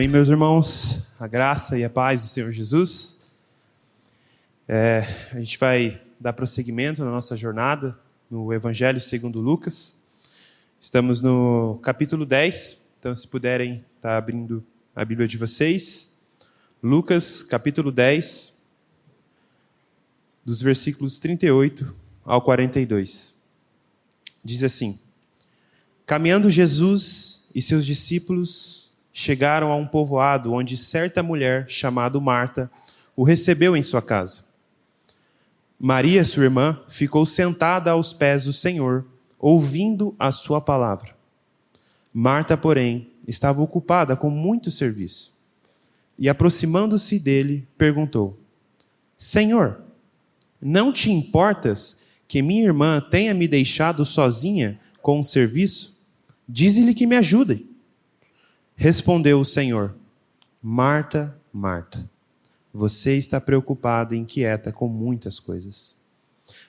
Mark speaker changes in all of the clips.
Speaker 1: Amém, meus irmãos? A graça e a paz do Senhor Jesus. É, a gente vai dar prosseguimento na nossa jornada no Evangelho segundo Lucas. Estamos no capítulo 10, então se puderem estar tá abrindo a Bíblia de vocês. Lucas, capítulo 10, dos versículos 38 ao 42. Diz assim: Caminhando Jesus e seus discípulos chegaram a um povoado onde certa mulher chamada Marta o recebeu em sua casa. Maria, sua irmã, ficou sentada aos pés do Senhor, ouvindo a sua palavra. Marta, porém, estava ocupada com muito serviço. E aproximando-se dele, perguntou: Senhor, não te importas que minha irmã tenha me deixado sozinha com o serviço? Dize-lhe que me ajude. Respondeu o Senhor: Marta, Marta, você está preocupada e inquieta com muitas coisas.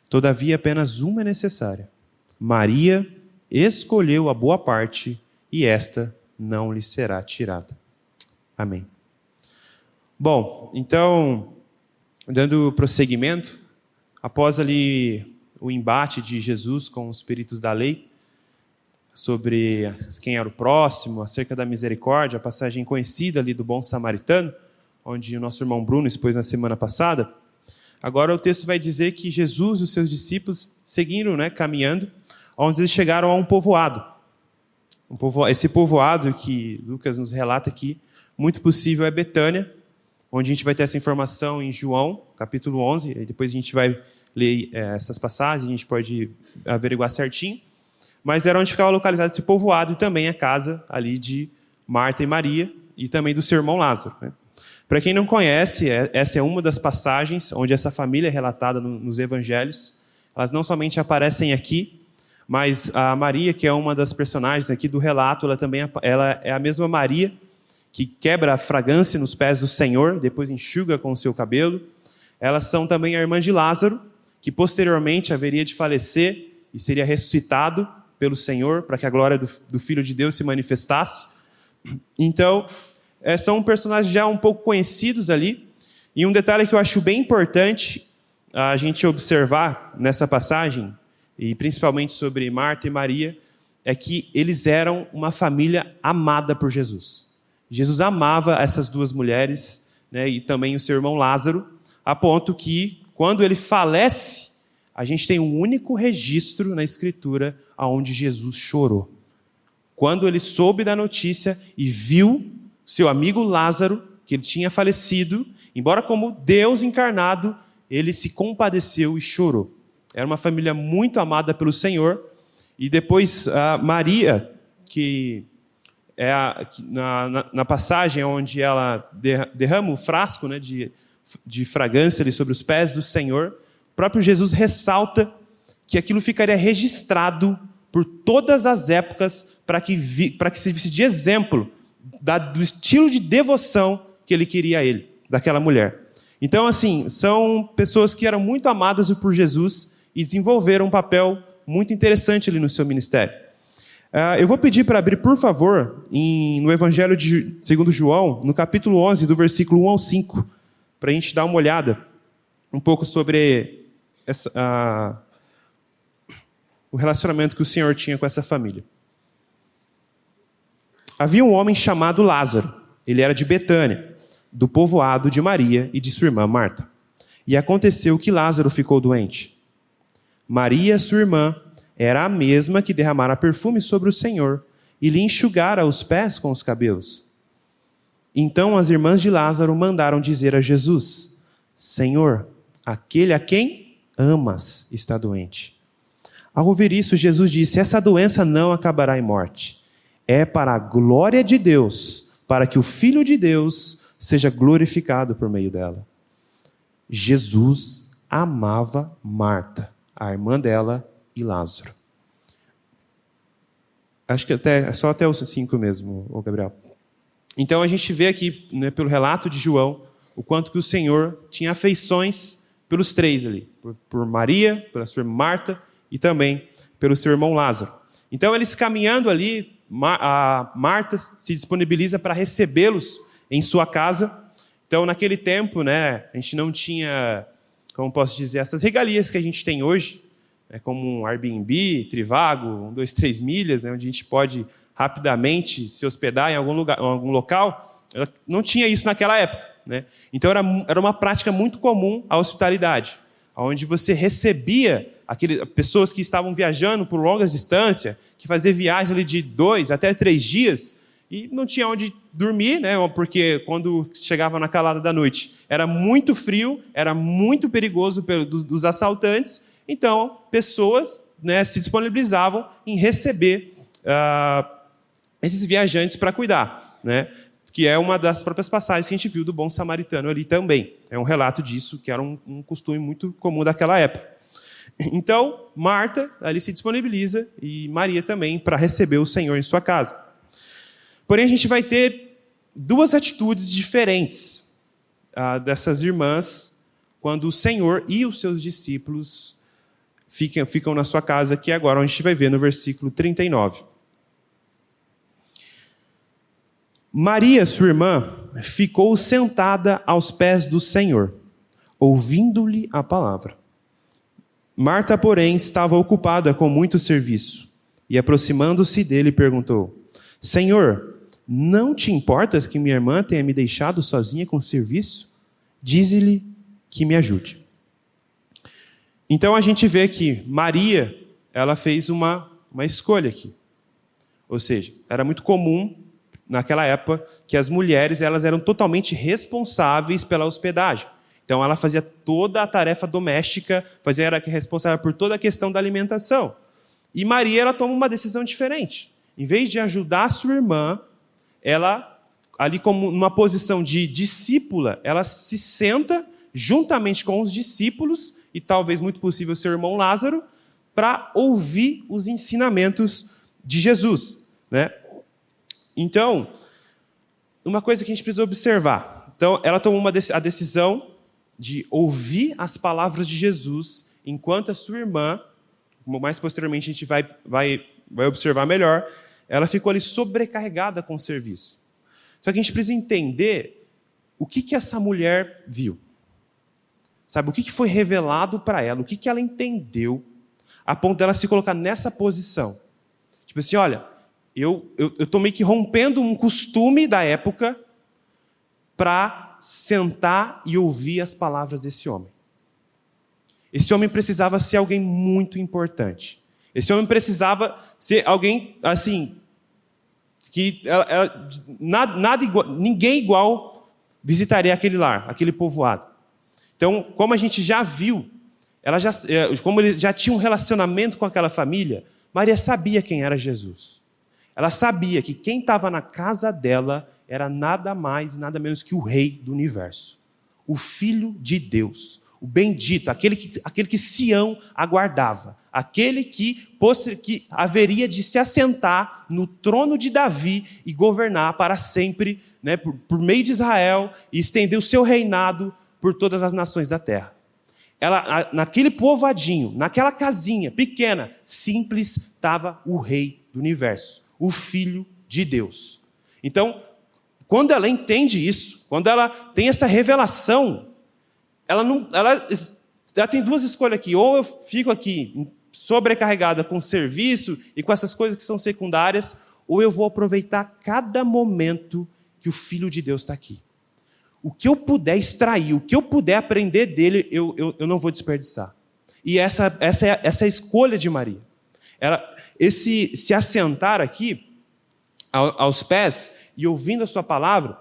Speaker 1: Todavia, apenas uma é necessária. Maria escolheu a boa parte e esta não lhe será tirada. Amém. Bom, então, dando prosseguimento, após ali o embate de Jesus com os peritos da lei, sobre quem era o próximo, acerca da misericórdia, a passagem conhecida ali do bom samaritano, onde o nosso irmão Bruno expôs na semana passada. Agora o texto vai dizer que Jesus e os seus discípulos seguiram né, caminhando, onde eles chegaram a um povoado. Um povo, esse povoado que Lucas nos relata aqui, muito possível é Betânia, onde a gente vai ter essa informação em João, capítulo 11, e depois a gente vai ler é, essas passagens, a gente pode averiguar certinho. Mas era onde ficava localizado esse povoado e também a casa ali de Marta e Maria e também do seu irmão Lázaro. Né? Para quem não conhece, é, essa é uma das passagens onde essa família é relatada nos evangelhos. Elas não somente aparecem aqui, mas a Maria, que é uma das personagens aqui do relato, ela também ela é a mesma Maria que quebra a fragrância nos pés do Senhor, depois enxuga com o seu cabelo. Elas são também a irmã de Lázaro, que posteriormente haveria de falecer e seria ressuscitado pelo Senhor para que a glória do, do, Filho de Deus se manifestasse. Então, é, são personagens já um pouco conhecidos ali. E um detalhe que eu acho bem importante a gente observar nessa passagem, e principalmente sobre Marta e Maria, é que eles eram uma família amada por Jesus. Jesus amava essas duas mulheres né, e também o seu irmão Lázaro, a ponto que, quando ele falece, a gente tem um único registro na Escritura onde Jesus chorou. Quando ele soube da notícia e viu seu amigo Lázaro, que ele tinha falecido, embora como Deus encarnado, ele se compadeceu e chorou. Era uma família muito amada pelo Senhor. E depois Maria, que é a, na, na, na, passagem onde ela derrama o frasco né, de, de fragrância ali sobre os pés do Senhor, próprio Jesus ressalta que aquilo ficaria registrado por todas as épocas para que, vi, que servisse de exemplo da, do estilo de devoção que ele queria a ele, daquela mulher. Então, assim, são pessoas que eram muito amadas por Jesus e desenvolveram um papel muito interessante ali no seu ministério. Uh, eu vou pedir para abrir, por favor, em, no Evangelho de segundo João, no capítulo 11, do versículo 1 ao 5, para a gente dar uma olhada um pouco sobre essa, uh, o relacionamento que o Senhor tinha com essa família. Havia um homem chamado Lázaro. Ele era de Betânia, do povoado de Maria e de sua irmã Marta. E aconteceu que Lázaro ficou doente. Maria, sua irmã, era a mesma que derramara perfume sobre o Senhor e lhe enxugara os pés com os cabelos. Então as irmãs de Lázaro mandaram dizer a Jesus: Senhor, aquele a quem amas está doente. Ao ouvir isso, Jesus disse: Essa doença não acabará em morte. É para a glória de Deus, para que o Filho de Deus seja glorificado por meio dela. Jesus amava Marta, a irmã dela, e Lázaro. Acho que até, só até os cinco mesmo, Gabriel. Então a gente vê aqui, né, pelo relato de João, o quanto que o Senhor tinha afeições pelos três ali, por, por Maria, pela sua irmã Marta e também pelo seu irmão Lázaro. Então eles caminhando ali a Marta se disponibiliza para recebê-los em sua casa. Então, naquele tempo, né, a gente não tinha, como posso dizer, essas regalias que a gente tem hoje, né, como um Airbnb, Trivago, um, dois, três milhas, né, onde a gente pode rapidamente se hospedar em algum, lugar, em algum local. Não tinha isso naquela época. Né? Então, era, era uma prática muito comum a hospitalidade, onde você recebia aqueles, pessoas que estavam viajando por longas distâncias, que faziam viagens ali de dois até três dias, e não tinha onde dormir, né? porque quando chegava na calada da noite era muito frio, era muito perigoso dos, dos assaltantes, então pessoas né, se disponibilizavam em receber uh, esses viajantes para cuidar. Né? Que é uma das próprias passagens que a gente viu do bom samaritano ali também. É um relato disso, que era um, um costume muito comum daquela época. Então, Marta ali se disponibiliza e Maria também para receber o Senhor em sua casa. Porém, a gente vai ter duas atitudes diferentes ah, dessas irmãs quando o Senhor e os seus discípulos ficam, ficam na sua casa, que é agora a gente vai ver no versículo 39. Maria, sua irmã, ficou sentada aos pés do Senhor, ouvindo-lhe a palavra. Marta, porém, estava ocupada com muito serviço e, aproximando-se dele, perguntou: Senhor, não te importas que minha irmã tenha me deixado sozinha com o serviço? Dize-lhe que me ajude. Então a gente vê que Maria, ela fez uma, uma escolha aqui. Ou seja, era muito comum naquela época que as mulheres elas eram totalmente responsáveis pela hospedagem. Então ela fazia toda a tarefa doméstica, fazia era responsável por toda a questão da alimentação. E Maria ela toma uma decisão diferente. Em vez de ajudar a sua irmã, ela ali como numa posição de discípula, ela se senta juntamente com os discípulos e talvez muito possível seu irmão Lázaro para ouvir os ensinamentos de Jesus, né? Então, uma coisa que a gente precisa observar. Então, ela tomou uma a decisão de ouvir as palavras de Jesus, enquanto a sua irmã, mais posteriormente a gente vai, vai, vai observar melhor, ela ficou ali sobrecarregada com o serviço. Só que a gente precisa entender o que, que essa mulher viu. Sabe, o que, que foi revelado para ela, o que, que ela entendeu, a ponto dela se colocar nessa posição. Tipo assim, olha, eu estou meio que rompendo um costume da época para sentar e ouvir as palavras desse homem. Esse homem precisava ser alguém muito importante. Esse homem precisava ser alguém assim que nada, nada igual, ninguém igual visitaria aquele lar, aquele povoado. Então, como a gente já viu, ela já, é, como ele já tinha um relacionamento com aquela família, Maria sabia quem era Jesus. Ela sabia que quem estava na casa dela era nada mais e nada menos que o Rei do universo, o Filho de Deus, o bendito, aquele que, aquele que Sião aguardava, aquele que, que haveria de se assentar no trono de Davi e governar para sempre, né, por, por meio de Israel, e estender o seu reinado por todas as nações da terra. Ela, naquele povoadinho, naquela casinha pequena, simples, estava o Rei do universo, o Filho de Deus. Então, quando ela entende isso, quando ela tem essa revelação, ela não, ela, ela tem duas escolhas aqui: ou eu fico aqui sobrecarregada com serviço e com essas coisas que são secundárias, ou eu vou aproveitar cada momento que o Filho de Deus está aqui. O que eu puder extrair, o que eu puder aprender dele, eu, eu, eu não vou desperdiçar. E essa, essa, é, essa é a escolha de Maria. Ela, esse se assentar aqui aos pés e ouvindo a sua palavra,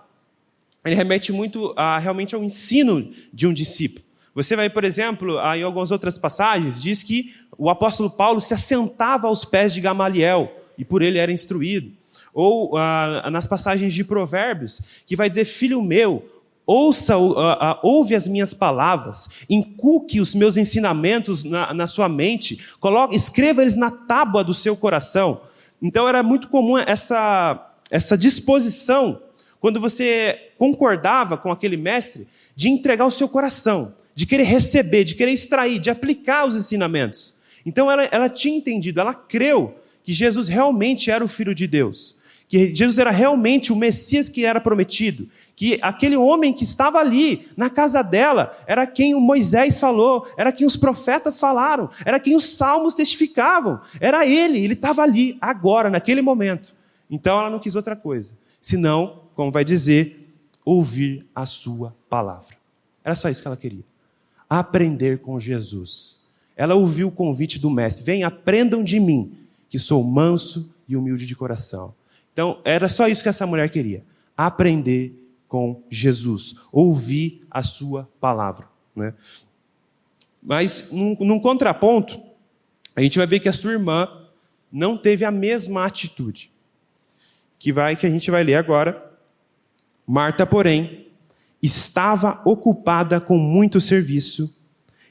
Speaker 1: ele remete muito a, realmente ao ensino de um discípulo. Você vai, por exemplo, em algumas outras passagens, diz que o apóstolo Paulo se assentava aos pés de Gamaliel e por ele era instruído. Ou ah, nas passagens de Provérbios, que vai dizer: Filho meu, ouça, ah, ah, ouve as minhas palavras, inculque os meus ensinamentos na, na sua mente, coloque, escreva eles na tábua do seu coração. Então era muito comum essa essa disposição, quando você concordava com aquele mestre, de entregar o seu coração, de querer receber, de querer extrair, de aplicar os ensinamentos. Então ela, ela tinha entendido, ela creu que Jesus realmente era o Filho de Deus, que Jesus era realmente o Messias que era prometido, que aquele homem que estava ali, na casa dela, era quem o Moisés falou, era quem os profetas falaram, era quem os salmos testificavam, era ele, ele estava ali, agora, naquele momento. Então ela não quis outra coisa, senão, como vai dizer, ouvir a sua palavra. Era só isso que ela queria. Aprender com Jesus. Ela ouviu o convite do mestre: vem, aprendam de mim, que sou manso e humilde de coração. Então, era só isso que essa mulher queria: aprender com Jesus, ouvir a sua palavra. Né? Mas, num, num contraponto, a gente vai ver que a sua irmã não teve a mesma atitude. Que vai que a gente vai ler agora. Marta, porém, estava ocupada com muito serviço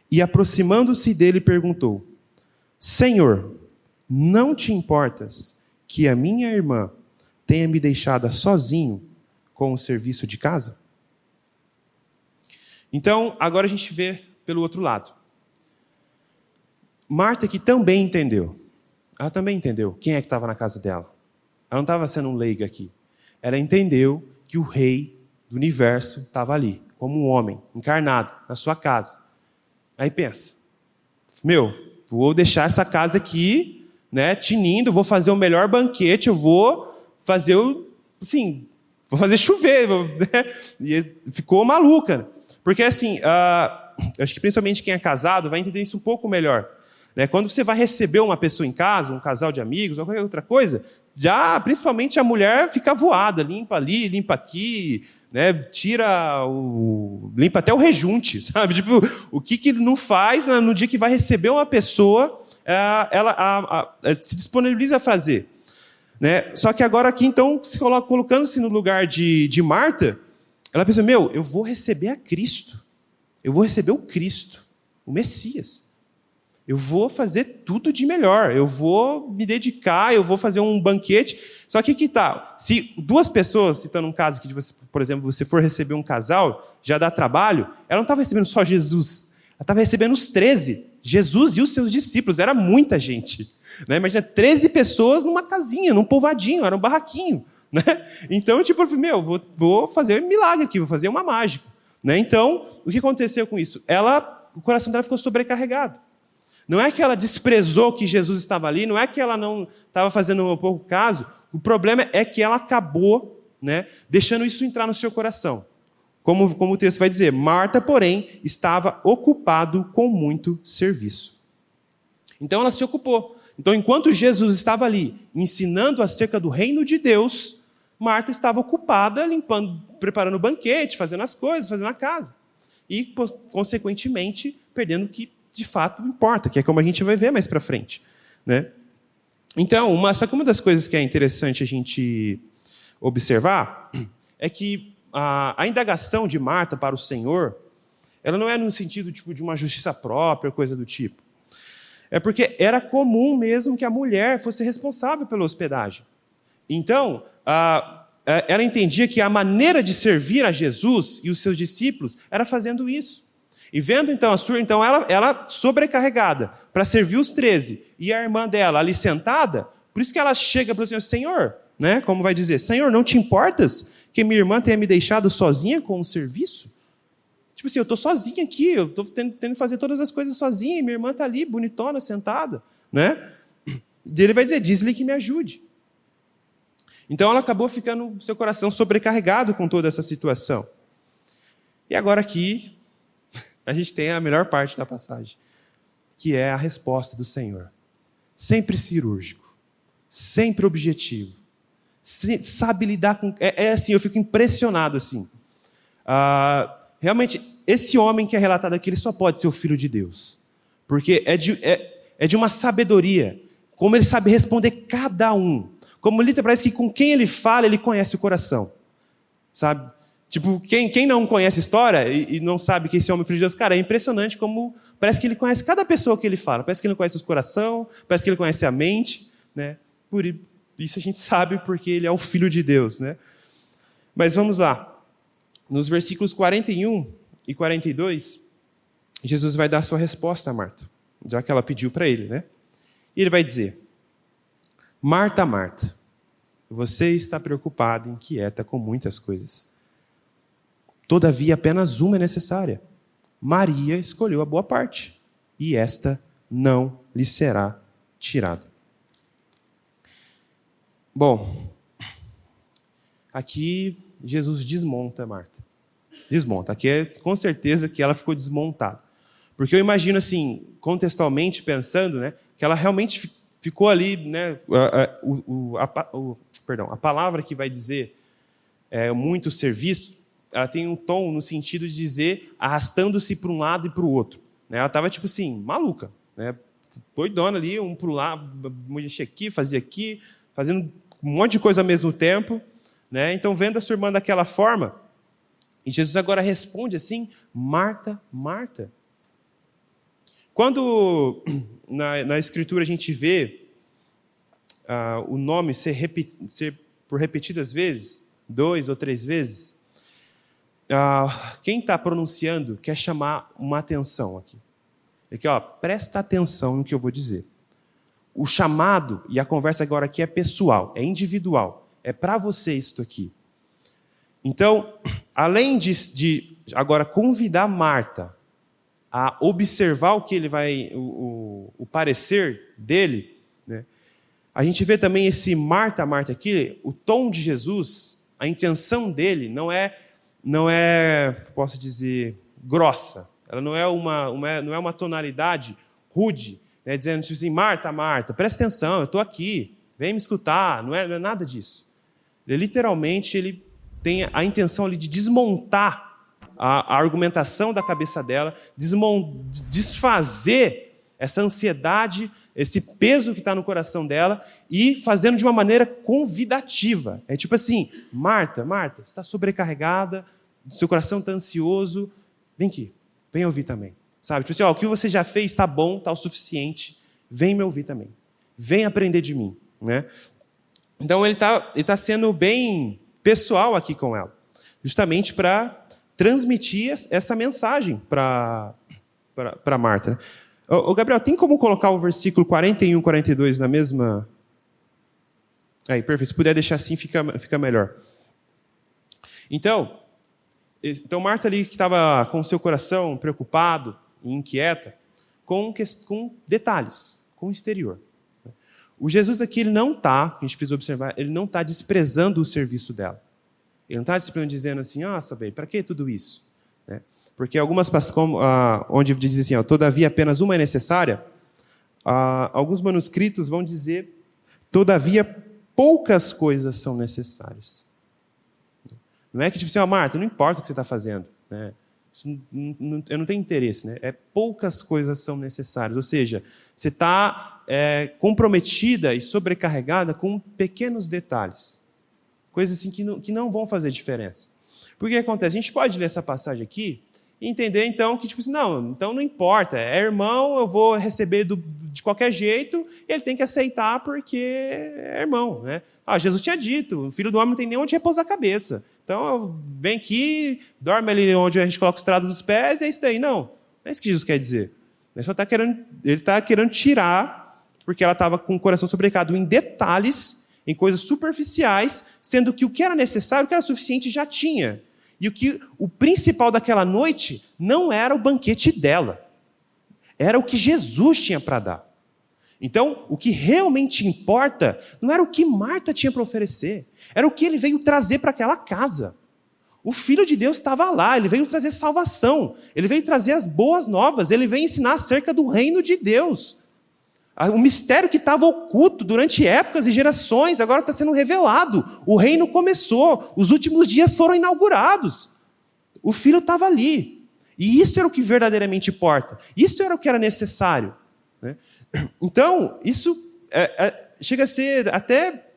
Speaker 1: e, aproximando-se dele, perguntou: Senhor, não te importas que a minha irmã tenha me deixado sozinho com o serviço de casa? Então, agora a gente vê pelo outro lado. Marta que também entendeu. Ela também entendeu quem é que estava na casa dela. Ela não estava sendo um leiga aqui. Ela entendeu que o rei do universo estava ali, como um homem, encarnado, na sua casa. Aí pensa: meu, vou deixar essa casa aqui, né, tinindo, vou fazer o melhor banquete, eu vou fazer o. Assim, vou fazer chover. Né? E ficou maluca. Porque, assim, uh, acho que principalmente quem é casado vai entender isso um pouco melhor. Né? Quando você vai receber uma pessoa em casa, um casal de amigos, ou qualquer outra coisa, já, principalmente a mulher fica voada, limpa ali, limpa aqui, né, tira o. limpa até o rejunte, sabe? Tipo, o que, que não faz no dia que vai receber uma pessoa, é, ela a, a, a, se disponibiliza a fazer. Né? Só que agora aqui, então, se colocando-se no lugar de, de Marta, ela pensa: meu, eu vou receber a Cristo. Eu vou receber o Cristo, o Messias. Eu vou fazer tudo de melhor. Eu vou me dedicar, eu vou fazer um banquete. Só que que tal? Se duas pessoas, citando um caso que, você, por exemplo, você for receber um casal, já dá trabalho, ela não estava recebendo só Jesus. Ela estava recebendo os 13, Jesus e os seus discípulos. Era muita gente. Né? Imagina 13 pessoas numa casinha, num povoadinho, era um barraquinho. Né? Então, tipo, eu falei, meu, vou, vou fazer um milagre aqui, vou fazer uma mágica. Né? Então, o que aconteceu com isso? Ela, o coração dela ficou sobrecarregado. Não é que ela desprezou que Jesus estava ali, não é que ela não estava fazendo um pouco caso. O problema é que ela acabou né, deixando isso entrar no seu coração. Como, como o texto vai dizer, Marta, porém, estava ocupado com muito serviço. Então ela se ocupou. Então, enquanto Jesus estava ali ensinando acerca do reino de Deus, Marta estava ocupada limpando, preparando o banquete, fazendo as coisas, fazendo a casa. E, consequentemente, perdendo o que de fato importa, que é como a gente vai ver mais para frente. Né? Então, uma, só que uma das coisas que é interessante a gente observar é que a, a indagação de Marta para o Senhor, ela não é no sentido tipo, de uma justiça própria, coisa do tipo. É porque era comum mesmo que a mulher fosse responsável pela hospedagem. Então, ela entendia que a maneira de servir a Jesus e os seus discípulos era fazendo isso. E vendo então a sua, então ela, ela sobrecarregada para servir os 13 e a irmã dela ali sentada, por isso que ela chega para o Senhor, Senhor, né? Como vai dizer, Senhor, não te importas que minha irmã tenha me deixado sozinha com o serviço? Tipo assim, eu estou sozinha aqui, eu estou tendo, que fazer todas as coisas sozinha, e minha irmã está ali, bonitona, sentada. Né? E ele vai dizer, diz-lhe que me ajude. Então ela acabou ficando, seu coração sobrecarregado com toda essa situação. E agora aqui, a gente tem a melhor parte da passagem, que é a resposta do Senhor. Sempre cirúrgico, sempre objetivo, sabe lidar com. É, é assim, eu fico impressionado assim. Ah, realmente, esse homem que é relatado aqui, ele só pode ser o filho de Deus. Porque é de, é, é de uma sabedoria, como ele sabe responder cada um. Como literalmente parece que com quem ele fala, ele conhece o coração. Sabe? Tipo, quem, quem não conhece a história e, e, não sabe que esse homem é filho de Deus, cara, é impressionante como parece que ele conhece cada pessoa que ele fala. Parece que ele conhece o coração, parece que ele conhece a mente, né? Por isso a gente sabe porque ele é o filho de Deus, né? Mas vamos lá nos versículos 41 e 42, Jesus vai dar sua resposta a Marta, já que ela pediu para ele, né? E ele vai dizer: Marta, Marta, você está preocupada inquieta com muitas coisas. Todavia, apenas uma é necessária. Maria escolheu a boa parte, e esta não lhe será tirada. Bom, aqui Jesus desmonta Marta. Desmonta. Aqui é com certeza que ela ficou desmontada. Porque eu imagino assim, contextualmente pensando, né, que ela realmente ficou ali, né, a, o, a, o, perdão, a palavra que vai dizer é, muito serviço, ela tem um tom no sentido de dizer arrastando-se para um lado e para o outro. Né? Ela estava tipo assim, maluca, né? doidona ali, um para o lado, mexer aqui, fazia aqui, fazendo um monte de coisa ao mesmo tempo. Né? Então, vendo a sua irmã daquela forma, e Jesus agora responde assim: Marta, Marta. Quando na, na Escritura a gente vê uh, o nome ser, repet, ser, por repetidas vezes, dois ou três vezes, uh, quem está pronunciando quer chamar uma atenção aqui. Aqui, ó, presta atenção no que eu vou dizer. O chamado e a conversa agora aqui é pessoal, é individual. É para você isso aqui. Então, além de, de, agora convidar Marta a observar o que ele vai, o, o, o parecer dele, né? a gente vê também esse Marta, Marta aqui, o tom de Jesus, a intenção dele não é, não é, posso dizer, grossa. Ela não é uma, uma não é uma tonalidade rude, né? dizendo tipo assim, Marta, Marta, presta atenção, eu estou aqui, vem me escutar. Não é, não é nada disso. Ele literalmente ele tem a intenção ali de desmontar a, a argumentação da cabeça dela, desfazer essa ansiedade, esse peso que está no coração dela e fazendo de uma maneira convidativa. É tipo assim: Marta, Marta, está sobrecarregada, seu coração está ansioso, vem aqui, vem ouvir também. Sabe? Tipo assim: ó, o que você já fez está bom, está o suficiente, vem me ouvir também. Vem aprender de mim. Né? Então ele está ele tá sendo bem pessoal aqui com ela, justamente para transmitir essa mensagem para Marta. Ô, Gabriel, tem como colocar o versículo 41, 42 na mesma. Aí, perfeito. Se puder deixar assim, fica, fica melhor. Então, então Marta ali que estava com o seu coração preocupado e inquieta, com, com detalhes, com o exterior. O Jesus aqui ele não está, a gente precisa observar, ele não está desprezando o serviço dela. Ele não está dizendo assim, nossa, bem, para que tudo isso? Né? Porque algumas como, ah, onde diz assim, ó, todavia apenas uma é necessária, ah, alguns manuscritos vão dizer, todavia poucas coisas são necessárias. Não é que tipo assim, ó, Marta, não importa o que você está fazendo, né? Eu não tenho interesse, né? É poucas coisas são necessárias. Ou seja, você está é, comprometida e sobrecarregada com pequenos detalhes, coisas assim que não, que não vão fazer diferença. Porque que acontece? A gente pode ler essa passagem aqui e entender então que tipo assim, não, então não importa, é irmão, eu vou receber do, de qualquer jeito, ele tem que aceitar porque é irmão, né? Ah, Jesus tinha dito, o filho do homem não tem nem onde repousar a cabeça. Então, vem aqui, dorme ali onde a gente coloca o estrado dos pés, e é isso daí. Não, não é isso que Jesus quer dizer. Ele está querendo, tá querendo tirar, porque ela estava com o coração sobrecarregado em detalhes, em coisas superficiais, sendo que o que era necessário, o que era suficiente, já tinha. E o que o principal daquela noite não era o banquete dela, era o que Jesus tinha para dar. Então, o que realmente importa não era o que Marta tinha para oferecer, era o que ele veio trazer para aquela casa. O Filho de Deus estava lá, ele veio trazer salvação, ele veio trazer as boas novas, ele veio ensinar acerca do reino de Deus. O mistério que estava oculto durante épocas e gerações agora está sendo revelado. O reino começou, os últimos dias foram inaugurados. O Filho estava ali. E isso era o que verdadeiramente importa. Isso era o que era necessário. Né? Então, isso é, é, chega a ser até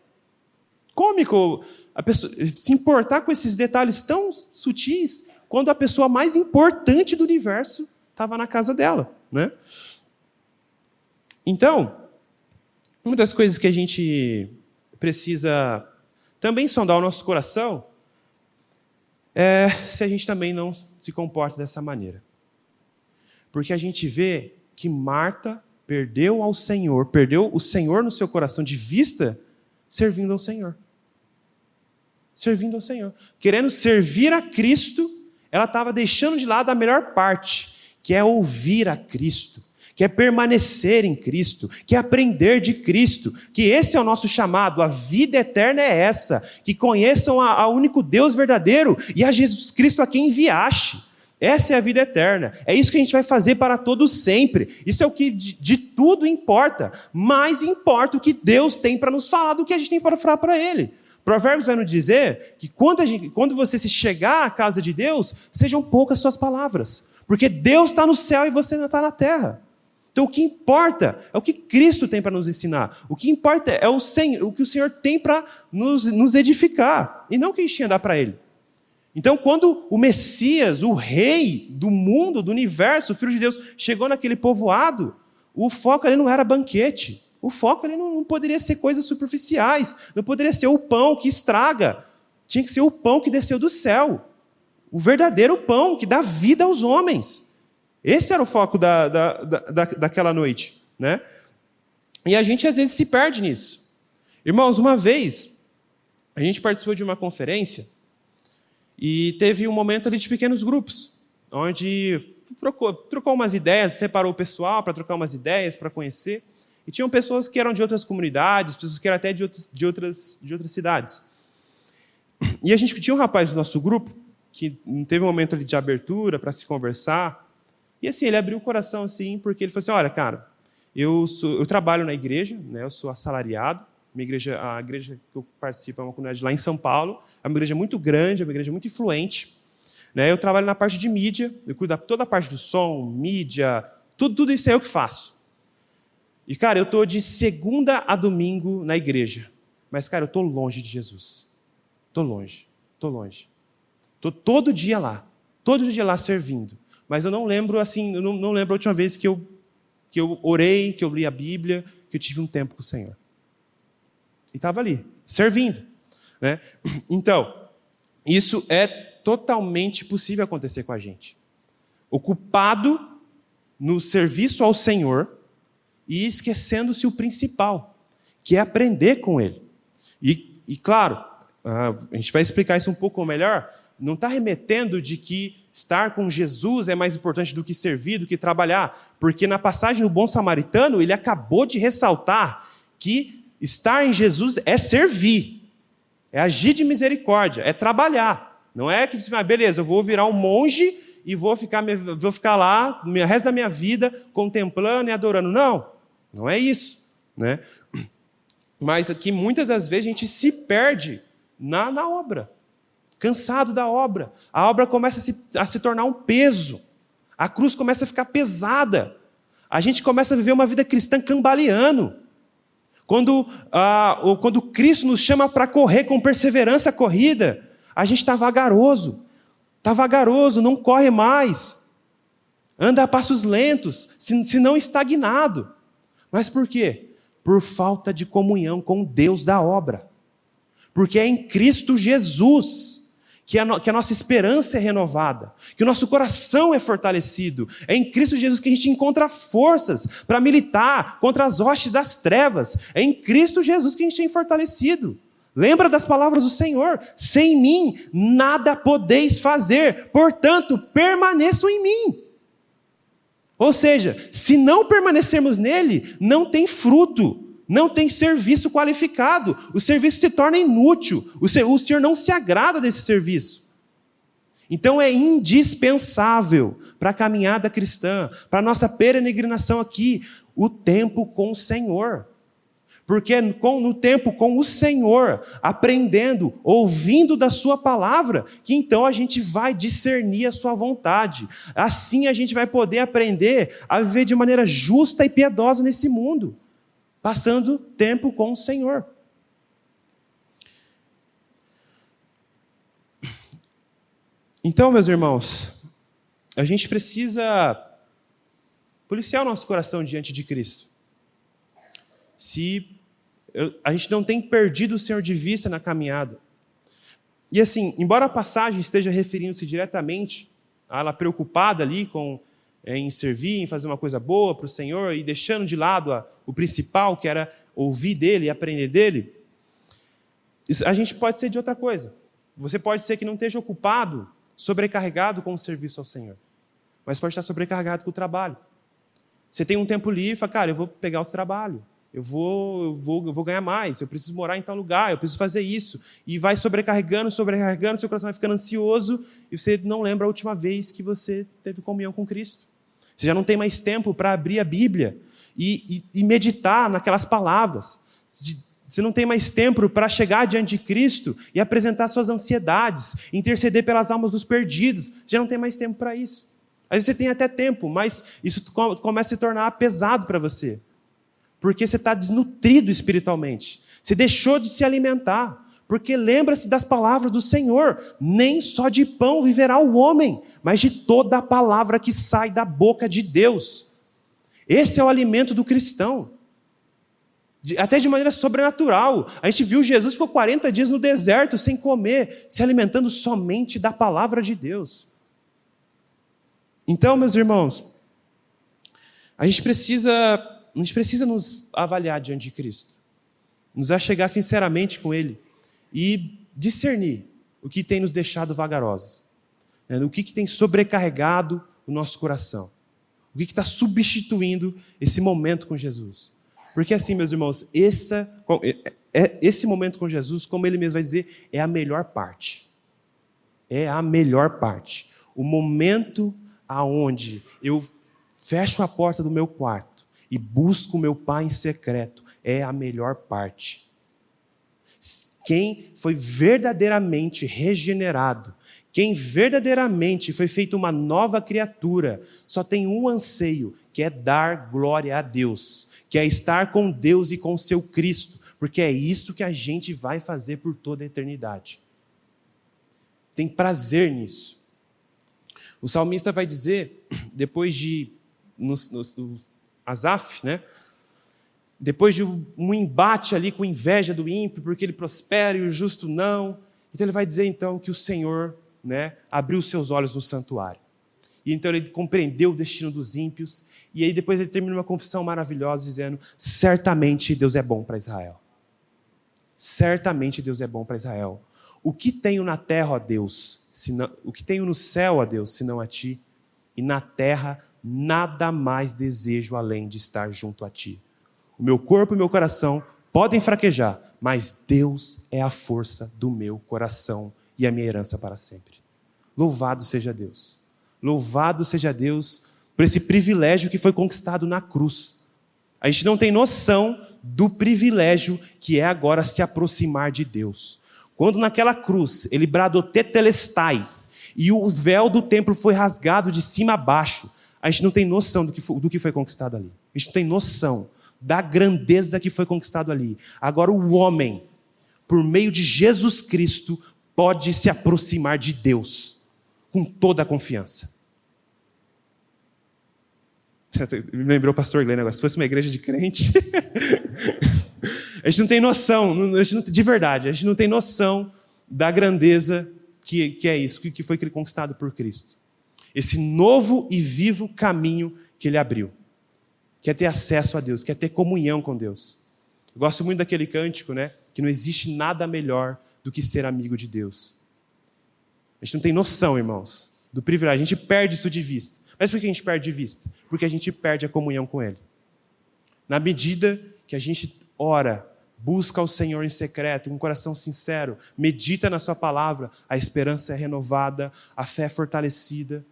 Speaker 1: cômico a pessoa, se importar com esses detalhes tão sutis quando a pessoa mais importante do universo estava na casa dela. Né? Então, uma das coisas que a gente precisa também sondar o nosso coração é se a gente também não se comporta dessa maneira. Porque a gente vê que Marta perdeu ao Senhor, perdeu o Senhor no seu coração de vista, servindo ao Senhor. Servindo ao Senhor. Querendo servir a Cristo, ela estava deixando de lado a melhor parte, que é ouvir a Cristo que é permanecer em Cristo, que é aprender de Cristo, que esse é o nosso chamado, a vida eterna é essa, que conheçam a, a único Deus verdadeiro e a Jesus Cristo a quem enviaste. Essa é a vida eterna. É isso que a gente vai fazer para todos sempre. Isso é o que de, de tudo importa. Mais importa o que Deus tem para nos falar do que a gente tem para falar para Ele. Provérbios vai nos dizer que quando, gente, quando você se chegar à casa de Deus, sejam poucas suas palavras. Porque Deus está no céu e você ainda está na terra. Então, o que importa é o que Cristo tem para nos ensinar. O que importa é o, Senhor, o que o Senhor tem para nos, nos, edificar, e não o que a gente tinha dar para Ele. Então, quando o Messias, o Rei do mundo, do universo, o Filho de Deus, chegou naquele povoado, o foco ali não era banquete. O foco ali não, não poderia ser coisas superficiais. Não poderia ser o pão que estraga. Tinha que ser o pão que desceu do céu. O verdadeiro pão que dá vida aos homens. Esse era o foco da, da, da, daquela noite. Né? E a gente às vezes se perde nisso. Irmãos, uma vez, a gente participou de uma conferência e teve um momento ali de pequenos grupos, onde trocou, trocou umas ideias, separou o pessoal para trocar umas ideias, para conhecer. E tinham pessoas que eram de outras comunidades, pessoas que eram até de outras, de outras, de outras cidades. E a gente tinha um rapaz do nosso grupo que teve um momento ali de abertura para se conversar. E assim, ele abriu o coração assim, porque ele falou assim: olha, cara, eu, sou, eu trabalho na igreja, né, eu sou assalariado. Minha igreja, a igreja que eu participo é uma comunidade lá em São Paulo. É uma igreja muito grande, é uma igreja muito influente. Né? Eu trabalho na parte de mídia, eu cuido de toda a parte do som, mídia, tudo, tudo isso é eu que faço. E, cara, eu estou de segunda a domingo na igreja. Mas, cara, eu estou longe de Jesus. Estou longe, estou longe. Estou todo dia lá, todo dia lá servindo. Mas eu não lembro assim, eu não, não lembro a última vez que eu, que eu orei, que eu li a Bíblia, que eu tive um tempo com o Senhor. E estava ali, servindo. Né? Então, isso é totalmente possível acontecer com a gente. Ocupado no serviço ao Senhor e esquecendo-se o principal, que é aprender com Ele. E, e claro, a gente vai explicar isso um pouco melhor, não está remetendo de que estar com Jesus é mais importante do que servir, do que trabalhar, porque na passagem do bom samaritano, ele acabou de ressaltar que estar em Jesus é servir, é agir de misericórdia, é trabalhar. Não é que, ah, beleza, eu vou virar um monge e vou ficar, vou ficar lá o resto da minha vida contemplando e adorando. Não, não é isso. Né? Mas aqui muitas das vezes a gente se perde na, na obra cansado da obra. A obra começa a se, a se tornar um peso. A cruz começa a ficar pesada. A gente começa a viver uma vida cristã cambaleando. Quando, ah, quando Cristo nos chama para correr com perseverança a corrida, a gente está vagaroso. Está vagaroso, não corre mais. Anda a passos lentos, se, se não estagnado. Mas por quê? Por falta de comunhão com Deus da obra. Porque é em Cristo Jesus que a, no, que a nossa esperança é renovada, que o nosso coração é fortalecido. É em Cristo Jesus que a gente encontra forças para militar contra as hostes das trevas. É em Cristo Jesus que a gente é fortalecido. Lembra das palavras do Senhor: sem mim nada podeis fazer, portanto, permaneçam em mim. Ou seja, se não permanecermos nele, não tem fruto, não tem serviço qualificado, o serviço se torna inútil, o Senhor não se agrada desse serviço. Então é indispensável para a caminhada cristã, para a nossa peregrinação aqui, o tempo com o Senhor. Porque no tempo com o Senhor, aprendendo, ouvindo da Sua palavra, que então a gente vai discernir a Sua vontade. Assim a gente vai poder aprender a viver de maneira justa e piedosa nesse mundo passando tempo com o Senhor. Então, meus irmãos, a gente precisa policiar o nosso coração diante de Cristo. Se a gente não tem perdido o Senhor de vista na caminhada. E assim, embora a passagem esteja referindo-se diretamente a ela preocupada ali com em servir, em fazer uma coisa boa para o Senhor e deixando de lado a, o principal, que era ouvir dele e aprender dele, a gente pode ser de outra coisa. Você pode ser que não esteja ocupado, sobrecarregado com o serviço ao Senhor, mas pode estar sobrecarregado com o trabalho. Você tem um tempo livre fala, cara, eu vou pegar o trabalho, eu vou, eu vou, eu vou ganhar mais, eu preciso morar em tal lugar, eu preciso fazer isso. E vai sobrecarregando, sobrecarregando, seu coração vai ficando ansioso e você não lembra a última vez que você teve comunhão com Cristo. Você já não tem mais tempo para abrir a Bíblia e, e, e meditar naquelas palavras. Você não tem mais tempo para chegar diante de Cristo e apresentar suas ansiedades, interceder pelas almas dos perdidos. Você já não tem mais tempo para isso. Às vezes você tem até tempo, mas isso começa a se tornar pesado para você porque você está desnutrido espiritualmente. Você deixou de se alimentar. Porque lembra-se das palavras do Senhor: nem só de pão viverá o homem, mas de toda a palavra que sai da boca de Deus. Esse é o alimento do cristão. Até de maneira sobrenatural. A gente viu Jesus ficou 40 dias no deserto sem comer, se alimentando somente da palavra de Deus. Então, meus irmãos, a gente precisa a gente precisa nos avaliar diante de Cristo, nos achegar sinceramente com Ele e discernir o que tem nos deixado vagarosos, né? o que, que tem sobrecarregado o nosso coração, o que está substituindo esse momento com Jesus. Porque assim, meus irmãos, essa, é, é, esse momento com Jesus, como ele mesmo vai dizer, é a melhor parte. É a melhor parte. O momento aonde eu fecho a porta do meu quarto e busco meu Pai em secreto é a melhor parte. Quem foi verdadeiramente regenerado, quem verdadeiramente foi feito uma nova criatura, só tem um anseio, que é dar glória a Deus, que é estar com Deus e com seu Cristo, porque é isso que a gente vai fazer por toda a eternidade. Tem prazer nisso. O salmista vai dizer, depois de, nos, nos Asaf, né? Depois de um embate ali com inveja do ímpio, porque ele prospera e o justo não. Então ele vai dizer então que o Senhor, né, abriu seus olhos no santuário. E então ele compreendeu o destino dos ímpios. E aí depois ele termina uma confissão maravilhosa dizendo: certamente Deus é bom para Israel. Certamente Deus é bom para Israel. O que tenho na terra, ó Deus, senão, o que tenho no céu, ó Deus, senão a ti? E na terra nada mais desejo além de estar junto a ti. Meu corpo e meu coração podem fraquejar, mas Deus é a força do meu coração e a minha herança para sempre. Louvado seja Deus. Louvado seja Deus por esse privilégio que foi conquistado na cruz. A gente não tem noção do privilégio que é agora se aproximar de Deus. Quando naquela cruz ele bradou tetelestai e o véu do templo foi rasgado de cima a baixo, a gente não tem noção do que foi, do que foi conquistado ali. A gente não tem noção da grandeza que foi conquistado ali. Agora, o homem, por meio de Jesus Cristo, pode se aproximar de Deus com toda a confiança. Me lembrou o pastor Glenn agora. Se fosse uma igreja de crente. a gente não tem noção, de verdade, a gente não tem noção da grandeza que, que é isso, que foi conquistado por Cristo esse novo e vivo caminho que ele abriu. Quer ter acesso a Deus, quer ter comunhão com Deus. Eu gosto muito daquele cântico, né? Que não existe nada melhor do que ser amigo de Deus. A gente não tem noção, irmãos, do privilégio. A gente perde isso de vista. Mas por que a gente perde de vista? Porque a gente perde a comunhão com Ele. Na medida que a gente ora, busca o Senhor em secreto, com um coração sincero, medita na Sua palavra, a esperança é renovada, a fé é fortalecida,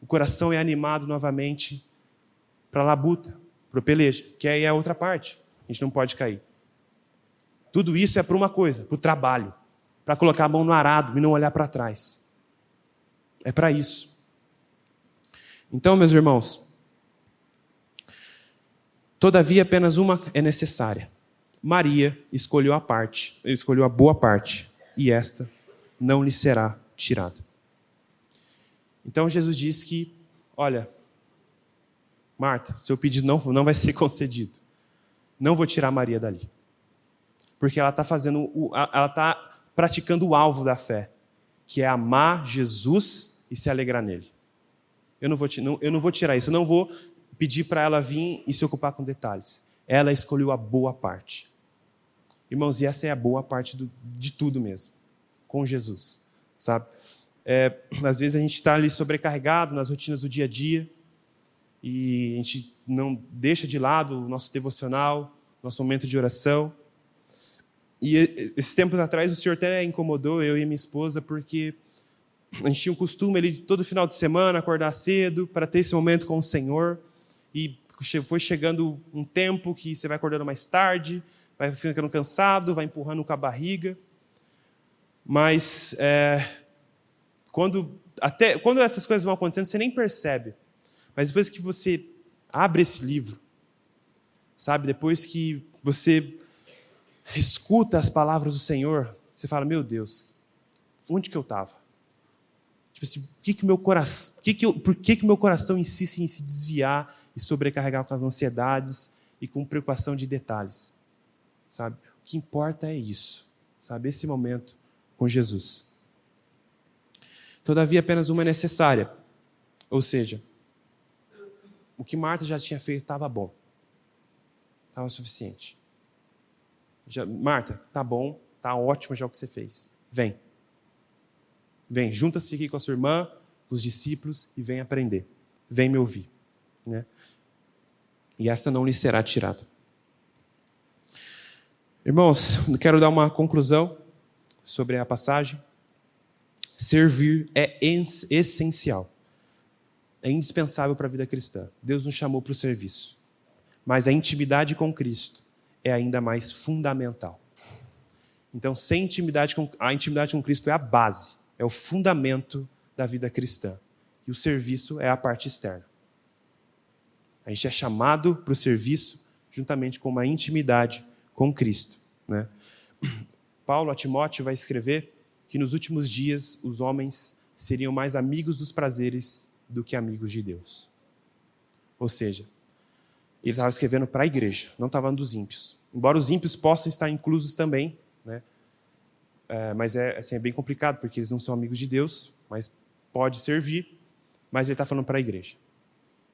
Speaker 1: o coração é animado novamente para a labuta, para o que aí é a outra parte. A gente não pode cair. Tudo isso é para uma coisa, para o trabalho, para colocar a mão no arado e não olhar para trás. É para isso. Então, meus irmãos, todavia apenas uma é necessária. Maria escolheu a parte, escolheu a boa parte, e esta não lhe será tirada. Então Jesus disse que, olha, Marta, seu pedido não, não vai ser concedido. Não vou tirar Maria dali. Porque ela está fazendo, ela está praticando o alvo da fé, que é amar Jesus e se alegrar nele. Eu não vou, não, eu não vou tirar isso, eu não vou pedir para ela vir e se ocupar com detalhes. Ela escolheu a boa parte. Irmãos, e essa é a boa parte do, de tudo mesmo, com Jesus, sabe? É, às vezes a gente está ali sobrecarregado nas rotinas do dia a dia e a gente não deixa de lado o nosso devocional, nosso momento de oração. E esses tempos atrás o Senhor até incomodou eu e minha esposa porque a gente tinha um costume de todo final de semana acordar cedo para ter esse momento com o Senhor e foi chegando um tempo que você vai acordando mais tarde, vai ficando cansado, vai empurrando com a barriga. Mas é, quando, até, quando essas coisas vão acontecendo, você nem percebe. Mas depois que você abre esse livro, sabe, depois que você escuta as palavras do Senhor, você fala: Meu Deus, onde que eu estava? Tipo assim, que, que meu coração, que que eu, por que, que meu coração insiste em se desviar e sobrecarregar com as ansiedades e com preocupação de detalhes? Sabe? O que importa é isso, sabe? Esse momento com Jesus. Todavia, apenas uma é necessária. Ou seja, o que Marta já tinha feito estava bom. Estava suficiente. Já, Marta, tá bom, tá ótimo já o que você fez. Vem. Vem, junta-se aqui com a sua irmã, com os discípulos e vem aprender. Vem me ouvir. Né? E essa não lhe será tirada. Irmãos, quero dar uma conclusão sobre a passagem. Servir é essencial, é indispensável para a vida cristã. Deus nos chamou para o serviço, mas a intimidade com Cristo é ainda mais fundamental. Então, sem intimidade com, a intimidade com Cristo é a base é o fundamento da vida cristã. E o serviço é a parte externa. A gente é chamado para o serviço juntamente com uma intimidade com Cristo. Né? Paulo a Timóteo vai escrever que nos últimos dias os homens seriam mais amigos dos prazeres do que amigos de Deus. Ou seja, ele estava escrevendo para a igreja, não estava dos ímpios. Embora os ímpios possam estar inclusos também, né? É, mas é, assim, é bem complicado, porque eles não são amigos de Deus, mas pode servir. Mas ele está falando para a igreja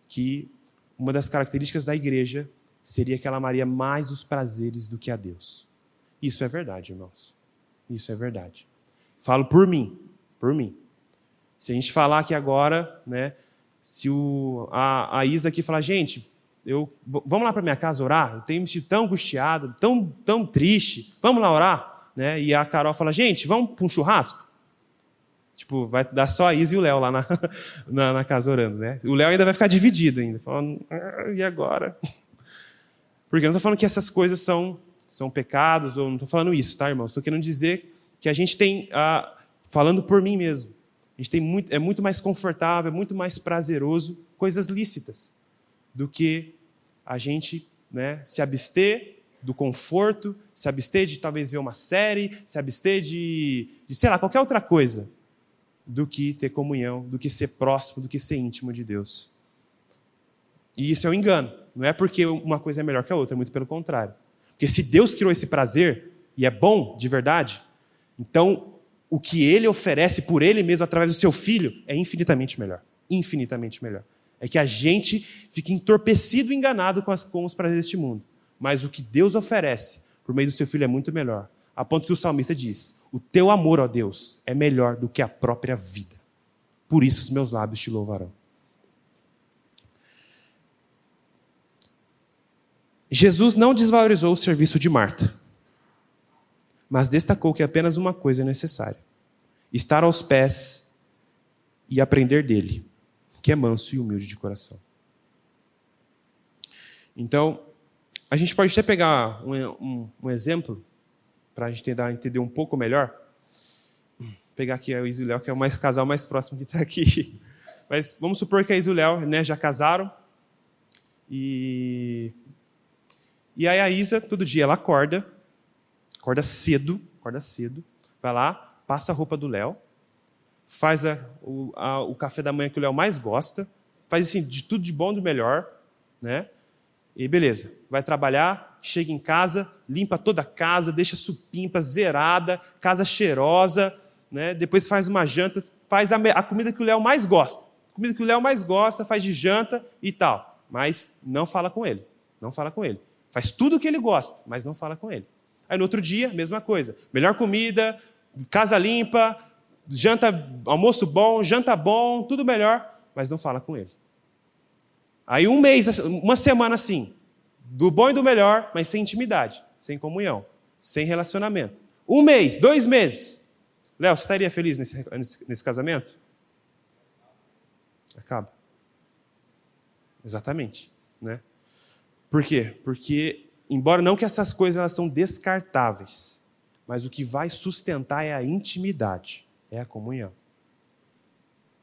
Speaker 1: que uma das características da igreja seria que ela amaria mais os prazeres do que a Deus. Isso é verdade, irmãos. Isso é verdade. Falo por mim, por mim. Se a gente falar aqui agora, né, se o, a, a Isa aqui falar, gente, eu, vamos lá para minha casa orar, eu tenho me sentido tão angustiado, tão, tão triste, vamos lá orar? né? E a Carol fala, gente, vamos para um churrasco? Tipo, vai dar só a Isa e o Léo lá na, na, na, casa orando, né? O Léo ainda vai ficar dividido ainda, falando, ah, e agora? Porque eu não estou falando que essas coisas são, são pecados, ou não estou falando isso, tá, irmãos? Estou querendo dizer que a gente tem, ah, falando por mim mesmo, a gente tem muito, é muito mais confortável, é muito mais prazeroso coisas lícitas do que a gente né, se abster do conforto, se abster de talvez ver uma série, se abster de, de, sei lá, qualquer outra coisa, do que ter comunhão, do que ser próximo, do que ser íntimo de Deus. E isso é um engano. Não é porque uma coisa é melhor que a outra, é muito pelo contrário. Porque se Deus criou esse prazer, e é bom de verdade, então o que ele oferece por ele mesmo através do seu filho é infinitamente melhor. Infinitamente melhor. É que a gente fica entorpecido e enganado com, as, com os prazeres deste mundo mas o que Deus oferece por meio do seu filho é muito melhor. A ponto que o salmista diz: O teu amor, ó Deus, é melhor do que a própria vida. Por isso os meus lábios te louvarão. Jesus não desvalorizou o serviço de Marta, mas destacou que apenas uma coisa é necessária: estar aos pés e aprender dele, que é manso e humilde de coração. Então, a gente pode até pegar um, um, um exemplo para a gente tentar entender um pouco melhor. Vou pegar aqui a Isa e o Léo, que é o mais, casal mais próximo que está aqui. Mas vamos supor que a Isa e o Léo né, já casaram. E, e aí a Isa, todo dia, ela acorda, acorda cedo, acorda cedo, vai lá, passa a roupa do Léo, faz a, o, a, o café da manhã que o Léo mais gosta, faz assim, de tudo de bom e do melhor, né? E beleza, vai trabalhar, chega em casa, limpa toda a casa, deixa supimpa, zerada, casa cheirosa, né? depois faz uma janta, faz a, a comida que o Léo mais gosta. comida que o Léo mais gosta, faz de janta e tal. Mas não fala com ele. Não fala com ele. Faz tudo o que ele gosta, mas não fala com ele. Aí no outro dia, mesma coisa. Melhor comida, casa limpa, janta, almoço bom, janta bom, tudo melhor, mas não fala com ele. Aí um mês, uma semana assim, do bom e do melhor, mas sem intimidade, sem comunhão, sem relacionamento. Um mês, dois meses. Léo, você estaria feliz nesse, nesse, nesse casamento? Acaba. Exatamente. Né? Por quê? Porque, embora não que essas coisas elas são descartáveis, mas o que vai sustentar é a intimidade, é a comunhão.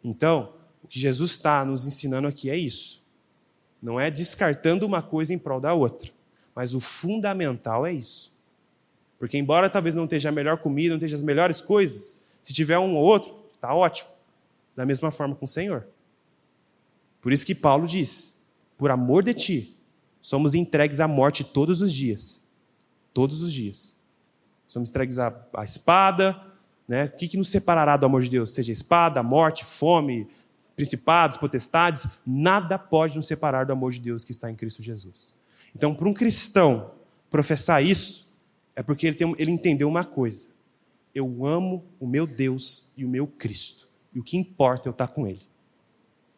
Speaker 1: Então, o que Jesus está nos ensinando aqui é isso. Não é descartando uma coisa em prol da outra, mas o fundamental é isso. Porque, embora talvez não esteja a melhor comida, não esteja as melhores coisas, se tiver um ou outro, está ótimo. Da mesma forma com o Senhor. Por isso que Paulo diz: por amor de ti, somos entregues à morte todos os dias. Todos os dias. Somos entregues à, à espada. Né? O que, que nos separará do amor de Deus? Seja espada, morte, fome, principados, potestades. Nada pode nos separar do amor de Deus que está em Cristo Jesus. Então, para um cristão professar isso, é porque ele, tem, ele entendeu uma coisa: eu amo o meu Deus e o meu Cristo. E o que importa é eu estar com Ele.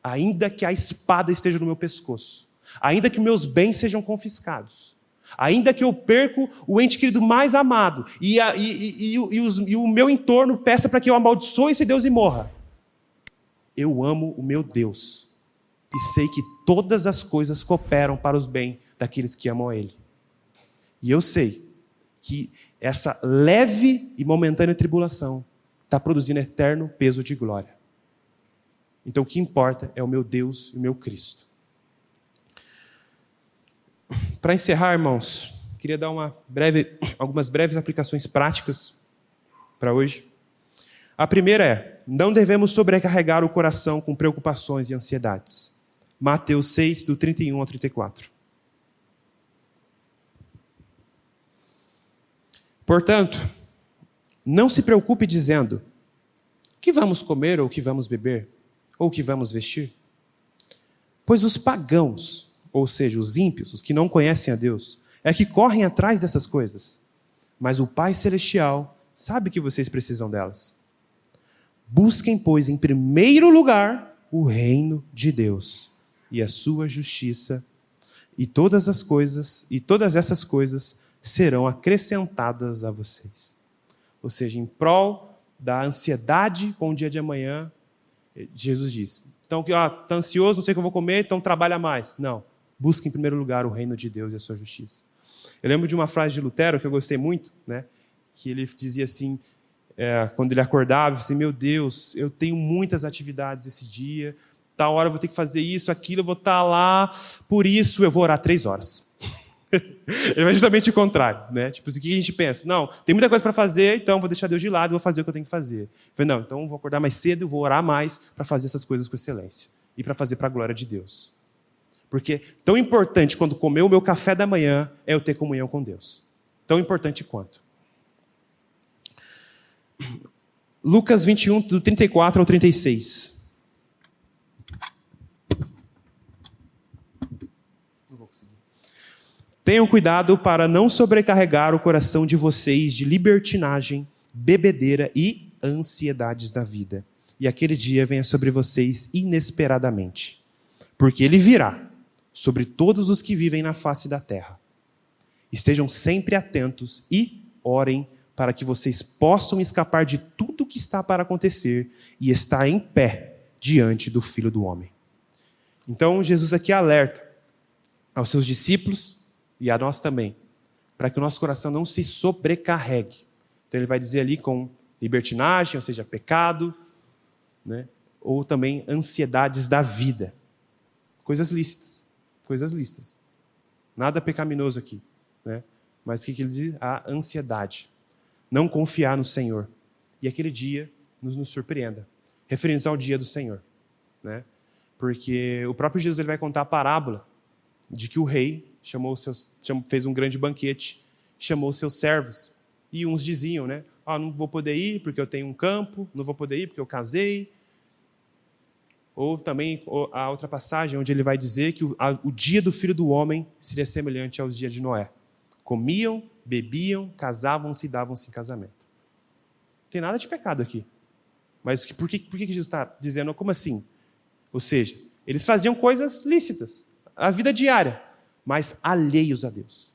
Speaker 1: Ainda que a espada esteja no meu pescoço, ainda que meus bens sejam confiscados, ainda que eu perco o ente querido mais amado e, a, e, e, os, e o meu entorno peça para que eu amaldiçoe esse Deus e morra, eu amo o meu Deus e sei que todas as coisas cooperam para os bem daqueles que amam a Ele. E eu sei que essa leve e momentânea tribulação está produzindo eterno peso de glória. Então o que importa é o meu Deus e o meu Cristo. Para encerrar, irmãos, queria dar uma breve, algumas breves aplicações práticas para hoje. A primeira é: não devemos sobrecarregar o coração com preocupações e ansiedades. Mateus 6, do 31 ao 34. Portanto, não se preocupe dizendo: que vamos comer ou que vamos beber, ou que vamos vestir? Pois os pagãos, ou seja, os ímpios, os que não conhecem a Deus, é que correm atrás dessas coisas. Mas o Pai Celestial sabe que vocês precisam delas. Busquem, pois, em primeiro lugar o reino de Deus e a sua justiça, e todas as coisas, e todas essas coisas serão acrescentadas a vocês. Ou seja, em prol da ansiedade com o dia de amanhã, Jesus diz: então, está ansioso, não sei o que eu vou comer, então trabalha mais. Não. Busque em primeiro lugar o reino de Deus e a sua justiça. Eu lembro de uma frase de Lutero que eu gostei muito, né? que ele dizia assim: é, quando ele acordava, assim, meu Deus, eu tenho muitas atividades esse dia, tal hora eu vou ter que fazer isso, aquilo, eu vou estar tá lá, por isso eu vou orar três horas. ele vai justamente o contrário, né? Tipo, assim, o que a gente pensa? Não, tem muita coisa para fazer, então vou deixar Deus de lado vou fazer o que eu tenho que fazer. Eu falei, não, então vou acordar mais cedo e vou orar mais para fazer essas coisas com excelência e para fazer para a glória de Deus. Porque tão importante quando comer o meu café da manhã é eu ter comunhão com Deus. Tão importante quanto. Lucas 21, do 34 ao 36. Tenham cuidado para não sobrecarregar o coração de vocês de libertinagem, bebedeira e ansiedades da vida. E aquele dia venha sobre vocês inesperadamente. Porque ele virá sobre todos os que vivem na face da terra. Estejam sempre atentos e orem para que vocês possam escapar de tudo o que está para acontecer e estar em pé diante do Filho do Homem. Então, Jesus aqui alerta aos seus discípulos e a nós também, para que o nosso coração não se sobrecarregue. Então, ele vai dizer ali com libertinagem, ou seja, pecado, né? ou também ansiedades da vida. Coisas lícitas. Coisas lícitas. Nada pecaminoso aqui. Né? Mas o que ele diz? A ansiedade não confiar no Senhor. E aquele dia nos, nos surpreenda, referindo ao dia do Senhor. Né? Porque o próprio Jesus ele vai contar a parábola de que o rei chamou seus, fez um grande banquete, chamou seus servos. E uns diziam, né? Ah, não vou poder ir porque eu tenho um campo, não vou poder ir porque eu casei. Ou também a outra passagem onde ele vai dizer que o, dia do filho do homem seria semelhante aos dias de Noé. Comiam, bebiam, casavam-se e davam-se em casamento. Não tem nada de pecado aqui. Mas por que, por que Jesus está dizendo como assim? Ou seja, eles faziam coisas lícitas, a vida diária, mas alheios a Deus.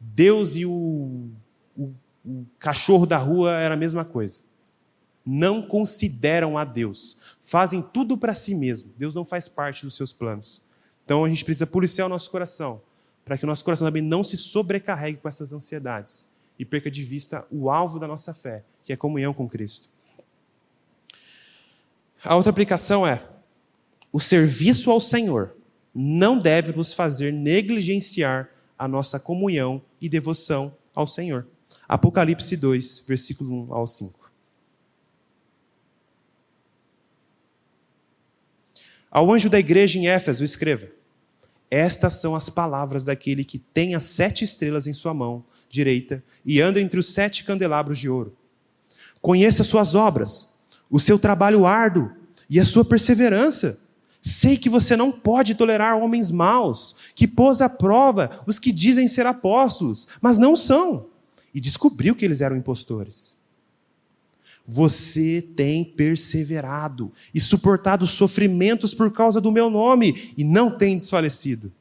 Speaker 1: Deus e o, o, o cachorro da rua era a mesma coisa. Não consideram a Deus. Fazem tudo para si mesmo. Deus não faz parte dos seus planos. Então a gente precisa policiar o nosso coração, para que o nosso coração também não se sobrecarregue com essas ansiedades e perca de vista o alvo da nossa fé, que é a comunhão com Cristo. A outra aplicação é: o serviço ao Senhor não deve nos fazer negligenciar a nossa comunhão e devoção ao Senhor. Apocalipse 2, versículo 1 ao 5. Ao anjo da igreja em Éfeso, escreva: Estas são as palavras daquele que tem as sete estrelas em sua mão direita e anda entre os sete candelabros de ouro. Conheça suas obras, o seu trabalho árduo e a sua perseverança Sei que você não pode tolerar homens maus, que pôs à prova os que dizem ser apóstolos, mas não são, e descobriu que eles eram impostores. Você tem perseverado e suportado sofrimentos por causa do meu nome e não tem desfalecido.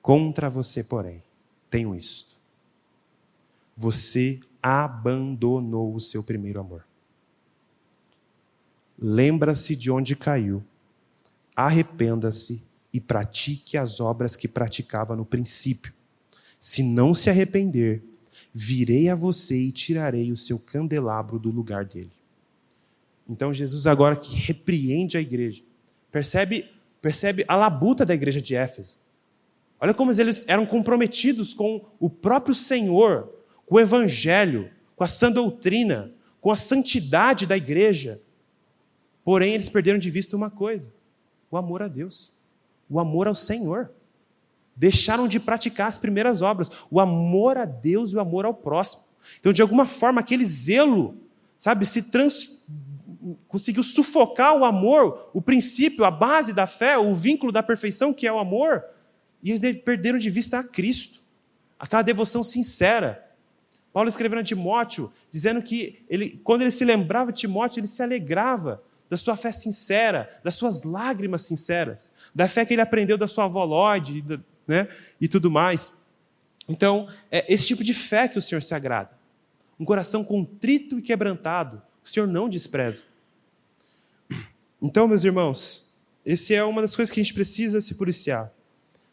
Speaker 1: Contra você, porém, tenho isto. Você abandonou o seu primeiro amor. Lembra-se de onde caiu arrependa-se e pratique as obras que praticava no princípio. Se não se arrepender, virei a você e tirarei o seu candelabro do lugar dele. Então Jesus agora que repreende a igreja, percebe, percebe a labuta da igreja de Éfeso. Olha como eles eram comprometidos com o próprio Senhor, com o evangelho, com a sã doutrina, com a santidade da igreja. Porém, eles perderam de vista uma coisa: o amor a Deus, o amor ao Senhor. Deixaram de praticar as primeiras obras, o amor a Deus e o amor ao próximo. Então, de alguma forma, aquele zelo, sabe, se trans... conseguiu sufocar o amor, o princípio, a base da fé, o vínculo da perfeição que é o amor, e eles perderam de vista a Cristo, aquela devoção sincera. Paulo escreveu a Timóteo, dizendo que ele, quando ele se lembrava de Timóteo, ele se alegrava, da sua fé sincera, das suas lágrimas sinceras, da fé que ele aprendeu da sua avó Lloyd, né, e tudo mais. Então, é esse tipo de fé que o Senhor se agrada. Um coração contrito e quebrantado, o Senhor não despreza. Então, meus irmãos, esse é uma das coisas que a gente precisa se policiar.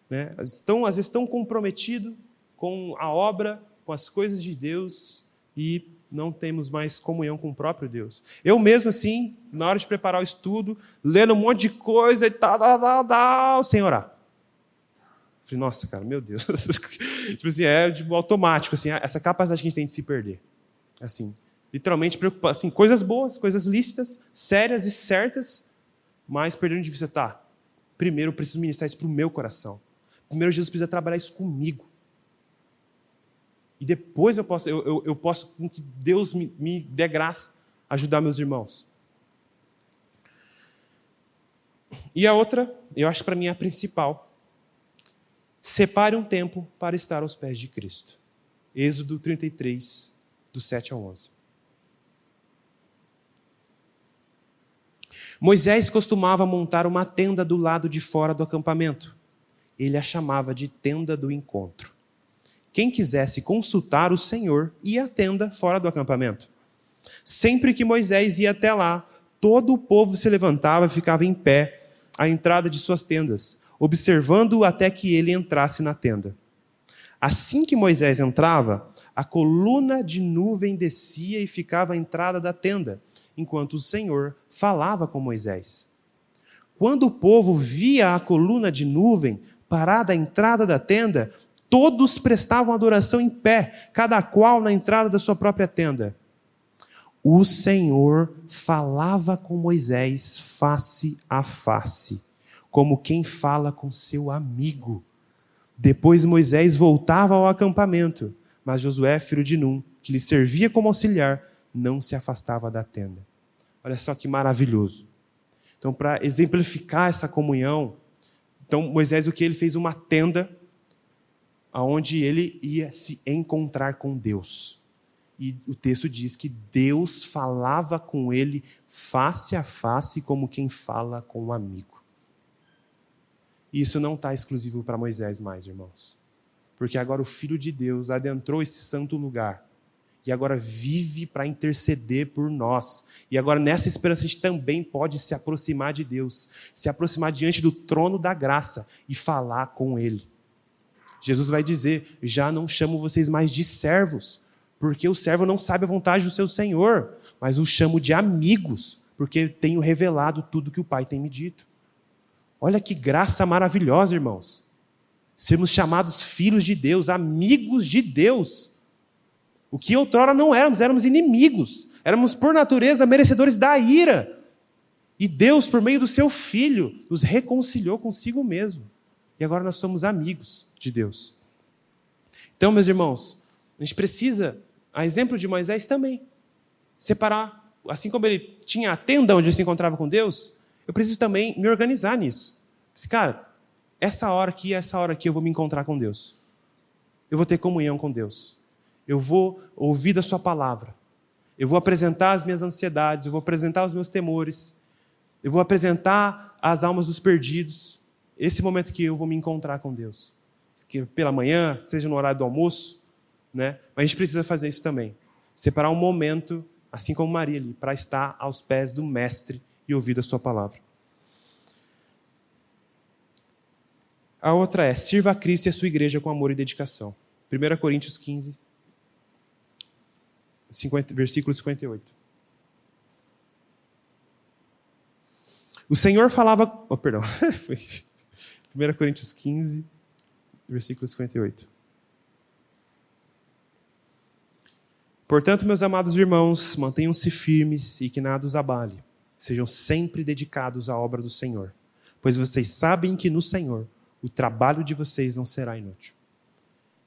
Speaker 1: Né? Estão, às vezes, tão comprometido com a obra, com as coisas de Deus, e não temos mais comunhão com o próprio Deus. Eu mesmo, assim, na hora de preparar o estudo, lendo um monte de coisa e tal, tal, tal, tal sem orar. Falei, nossa, cara, meu Deus. tipo assim, é tipo, automático, assim, essa capacidade que a gente tem de se perder. Assim, literalmente, assim, coisas boas, coisas lícitas, sérias e certas, mas perdendo de vista, tá, primeiro eu preciso ministrar isso para o meu coração. Primeiro Jesus precisa trabalhar isso comigo. E depois eu posso, eu, eu, eu posso, com que Deus me, me dê graça, ajudar meus irmãos. E a outra, eu acho que para mim é a principal. Separe um tempo para estar aos pés de Cristo. Êxodo 33, do 7 ao 11. Moisés costumava montar uma tenda do lado de fora do acampamento. Ele a chamava de tenda do encontro quem quisesse consultar o Senhor ia à tenda fora do acampamento. Sempre que Moisés ia até lá, todo o povo se levantava e ficava em pé à entrada de suas tendas, observando-o até que ele entrasse na tenda. Assim que Moisés entrava, a coluna de nuvem descia e ficava à entrada da tenda, enquanto o Senhor falava com Moisés. Quando o povo via a coluna de nuvem parada à entrada da tenda, Todos prestavam adoração em pé, cada qual na entrada da sua própria tenda. O Senhor falava com Moisés face a face, como quem fala com seu amigo. Depois Moisés voltava ao acampamento, mas Josué, filho de Num, que lhe servia como auxiliar, não se afastava da tenda. Olha só que maravilhoso. Então, para exemplificar essa comunhão, então Moisés o que ele fez uma tenda aonde ele ia se encontrar com Deus. E o texto diz que Deus falava com ele face a face, como quem fala com um amigo. E isso não está exclusivo para Moisés mais, irmãos. Porque agora o Filho de Deus adentrou esse santo lugar e agora vive para interceder por nós. E agora, nessa esperança, a gente também pode se aproximar de Deus, se aproximar diante do trono da graça e falar com Ele. Jesus vai dizer: Já não chamo vocês mais de servos, porque o servo não sabe a vontade do seu senhor, mas o chamo de amigos, porque tenho revelado tudo que o Pai tem me dito. Olha que graça maravilhosa, irmãos. Sermos chamados filhos de Deus, amigos de Deus. O que outrora não éramos, éramos inimigos, éramos por natureza merecedores da ira. E Deus, por meio do seu Filho, nos reconciliou consigo mesmo. E agora nós somos amigos de Deus. Então, meus irmãos, a gente precisa, a exemplo de Moisés também, separar, assim como ele tinha a tenda onde ele se encontrava com Deus, eu preciso também me organizar nisso. Cara, essa hora aqui, essa hora aqui eu vou me encontrar com Deus. Eu vou ter comunhão com Deus. Eu vou ouvir da Sua palavra. Eu vou apresentar as minhas ansiedades, eu vou apresentar os meus temores, eu vou apresentar as almas dos perdidos. Esse momento que eu vou me encontrar com Deus. Que pela manhã, seja no horário do almoço, né? Mas a gente precisa fazer isso também. Separar um momento, assim como Maria ali, para estar aos pés do Mestre e ouvir a Sua palavra. A outra é: sirva a Cristo e a sua igreja com amor e dedicação. 1 Coríntios 15, 50, versículo 58. O Senhor falava. Oh, perdão. 1 Coríntios 15, versículo 58. Portanto, meus amados irmãos, mantenham-se firmes e que nada os abale. Sejam sempre dedicados à obra do Senhor, pois vocês sabem que no Senhor o trabalho de vocês não será inútil.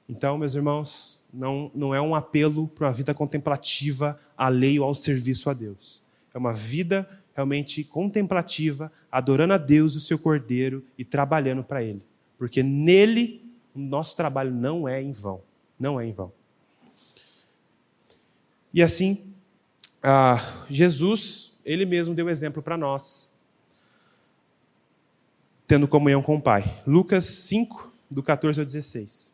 Speaker 1: Então, meus irmãos, não, não é um apelo para uma vida contemplativa alheio ao serviço a Deus. É uma vida realmente contemplativa, adorando a Deus, o seu Cordeiro e trabalhando para Ele. Porque nele o nosso trabalho não é em vão. Não é em vão. E assim, ah, Jesus, ele mesmo deu exemplo para nós, tendo comunhão com o Pai. Lucas 5, do 14 ao 16.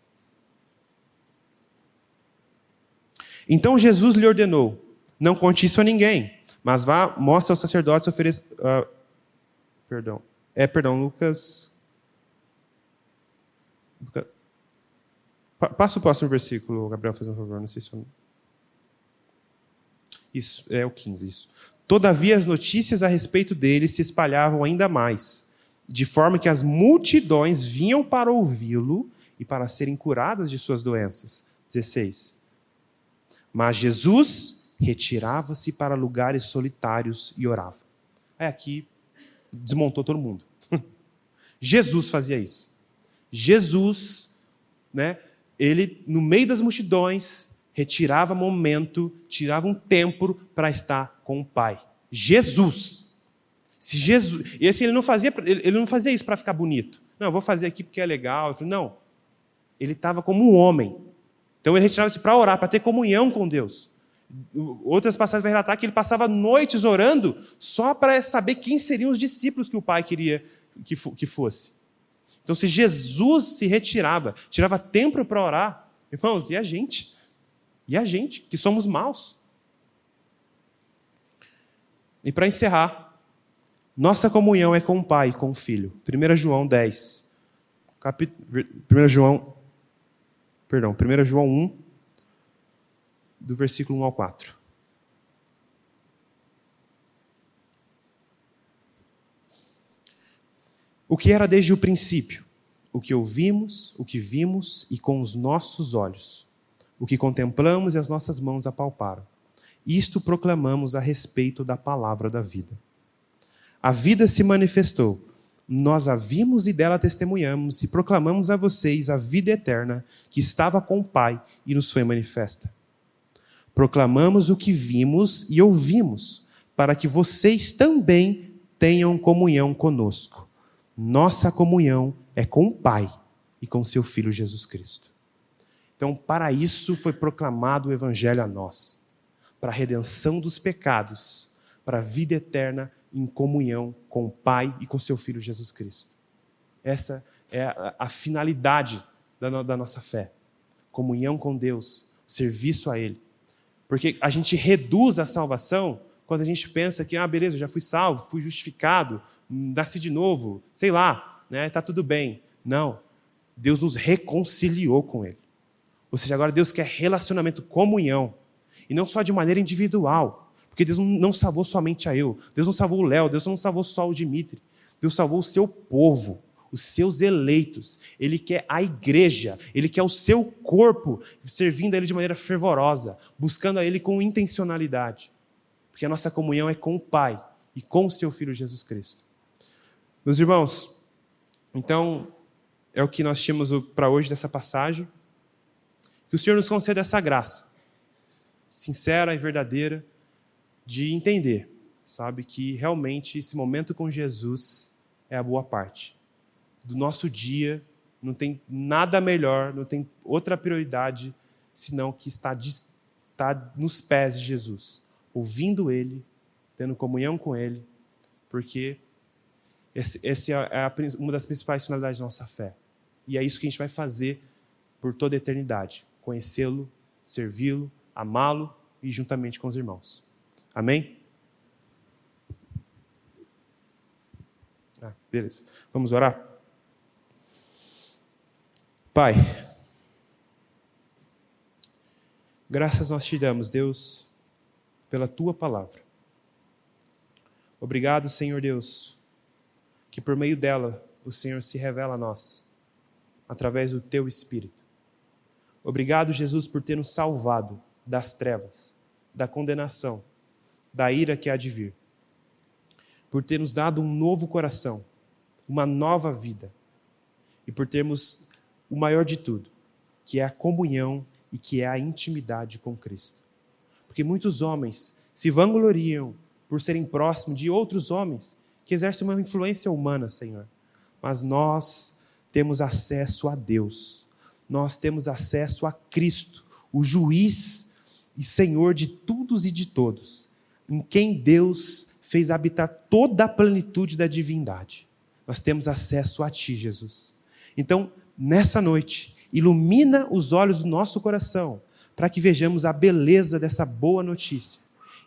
Speaker 1: Então Jesus lhe ordenou: Não conte isso a ninguém, mas vá, mostre aos sacerdotes ofereça. Uh, perdão. É, perdão, Lucas. Passa o próximo versículo, Gabriel, faz um favor, não sei se eu... Isso, é o 15, isso. Todavia as notícias a respeito dele se espalhavam ainda mais, de forma que as multidões vinham para ouvi-lo e para serem curadas de suas doenças. 16. Mas Jesus retirava-se para lugares solitários e orava. Aí aqui desmontou todo mundo. Jesus fazia isso. Jesus, né, ele no meio das multidões retirava momento, tirava um tempo para estar com o Pai. Jesus. Se Jesus, e assim ele não fazia, ele não fazia isso para ficar bonito. Não, vou fazer aqui porque é legal. não. Ele estava como um homem. Então ele retirava-se para orar, para ter comunhão com Deus. Outras passagens vai relatar que ele passava noites orando só para saber quem seriam os discípulos que o pai queria que fosse. Então, se Jesus se retirava, tirava tempo para orar, irmãos, e a gente? E a gente, que somos maus? E para encerrar, nossa comunhão é com o Pai, com o Filho. 1 João 10. Capit... 1 João perdão, 1 João 1, do versículo 1 ao 4. O que era desde o princípio, o que ouvimos, o que vimos e com os nossos olhos, o que contemplamos e as nossas mãos apalparam. Isto proclamamos a respeito da palavra da vida. A vida se manifestou nós a vimos e dela testemunhamos e proclamamos a vocês a vida eterna que estava com o Pai e nos foi manifesta. Proclamamos o que vimos e ouvimos, para que vocês também tenham comunhão conosco. Nossa comunhão é com o Pai e com seu Filho Jesus Cristo. Então, para isso foi proclamado o Evangelho a nós para a redenção dos pecados, para a vida eterna em comunhão com o Pai e com seu Filho Jesus Cristo. Essa é a, a finalidade da, no, da nossa fé: comunhão com Deus, serviço a Ele. Porque a gente reduz a salvação quando a gente pensa que, ah, beleza, já fui salvo, fui justificado, nasci de novo, sei lá, né, tá tudo bem. Não. Deus nos reconciliou com Ele. Ou seja, agora Deus quer relacionamento, comunhão. E não só de maneira individual. Porque Deus não salvou somente a eu. Deus não salvou o Léo. Deus não salvou só o Dimitri. Deus salvou o seu povo os seus eleitos, ele quer a igreja, ele quer o seu corpo servindo a ele de maneira fervorosa, buscando a ele com intencionalidade. Porque a nossa comunhão é com o Pai e com o seu Filho Jesus Cristo. Meus irmãos, então, é o que nós tínhamos para hoje dessa passagem. Que o Senhor nos conceda essa graça, sincera e verdadeira, de entender, sabe, que realmente esse momento com Jesus é a boa parte do nosso dia, não tem nada melhor, não tem outra prioridade senão que está, está nos pés de Jesus, ouvindo Ele, tendo comunhão com Ele, porque essa esse é a, uma das principais finalidades da nossa fé. E é isso que a gente vai fazer por toda a eternidade: conhecê-lo, servi-lo, amá-lo e juntamente com os irmãos. Amém? Ah, beleza. Vamos orar? Pai, graças nós te damos, Deus, pela tua palavra. Obrigado, Senhor Deus, que por meio dela o Senhor se revela a nós, através do teu Espírito. Obrigado, Jesus, por ter nos salvado das trevas, da condenação, da ira que há de vir, por ter nos dado um novo coração, uma nova vida, e por termos o maior de tudo, que é a comunhão e que é a intimidade com Cristo. Porque muitos homens se vangloriam por serem próximos de outros homens que exercem uma influência humana, Senhor. Mas nós temos acesso a Deus. Nós temos acesso a Cristo, o juiz e Senhor de todos e de todos, em quem Deus fez habitar toda a plenitude da divindade. Nós temos acesso a Ti, Jesus. Então, nessa noite, ilumina os olhos do nosso coração, para que vejamos a beleza dessa boa notícia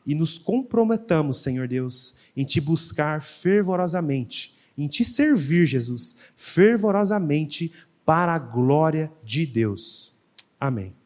Speaker 1: e nos comprometamos, Senhor Deus, em te buscar fervorosamente, em te servir, Jesus, fervorosamente para a glória de Deus. Amém.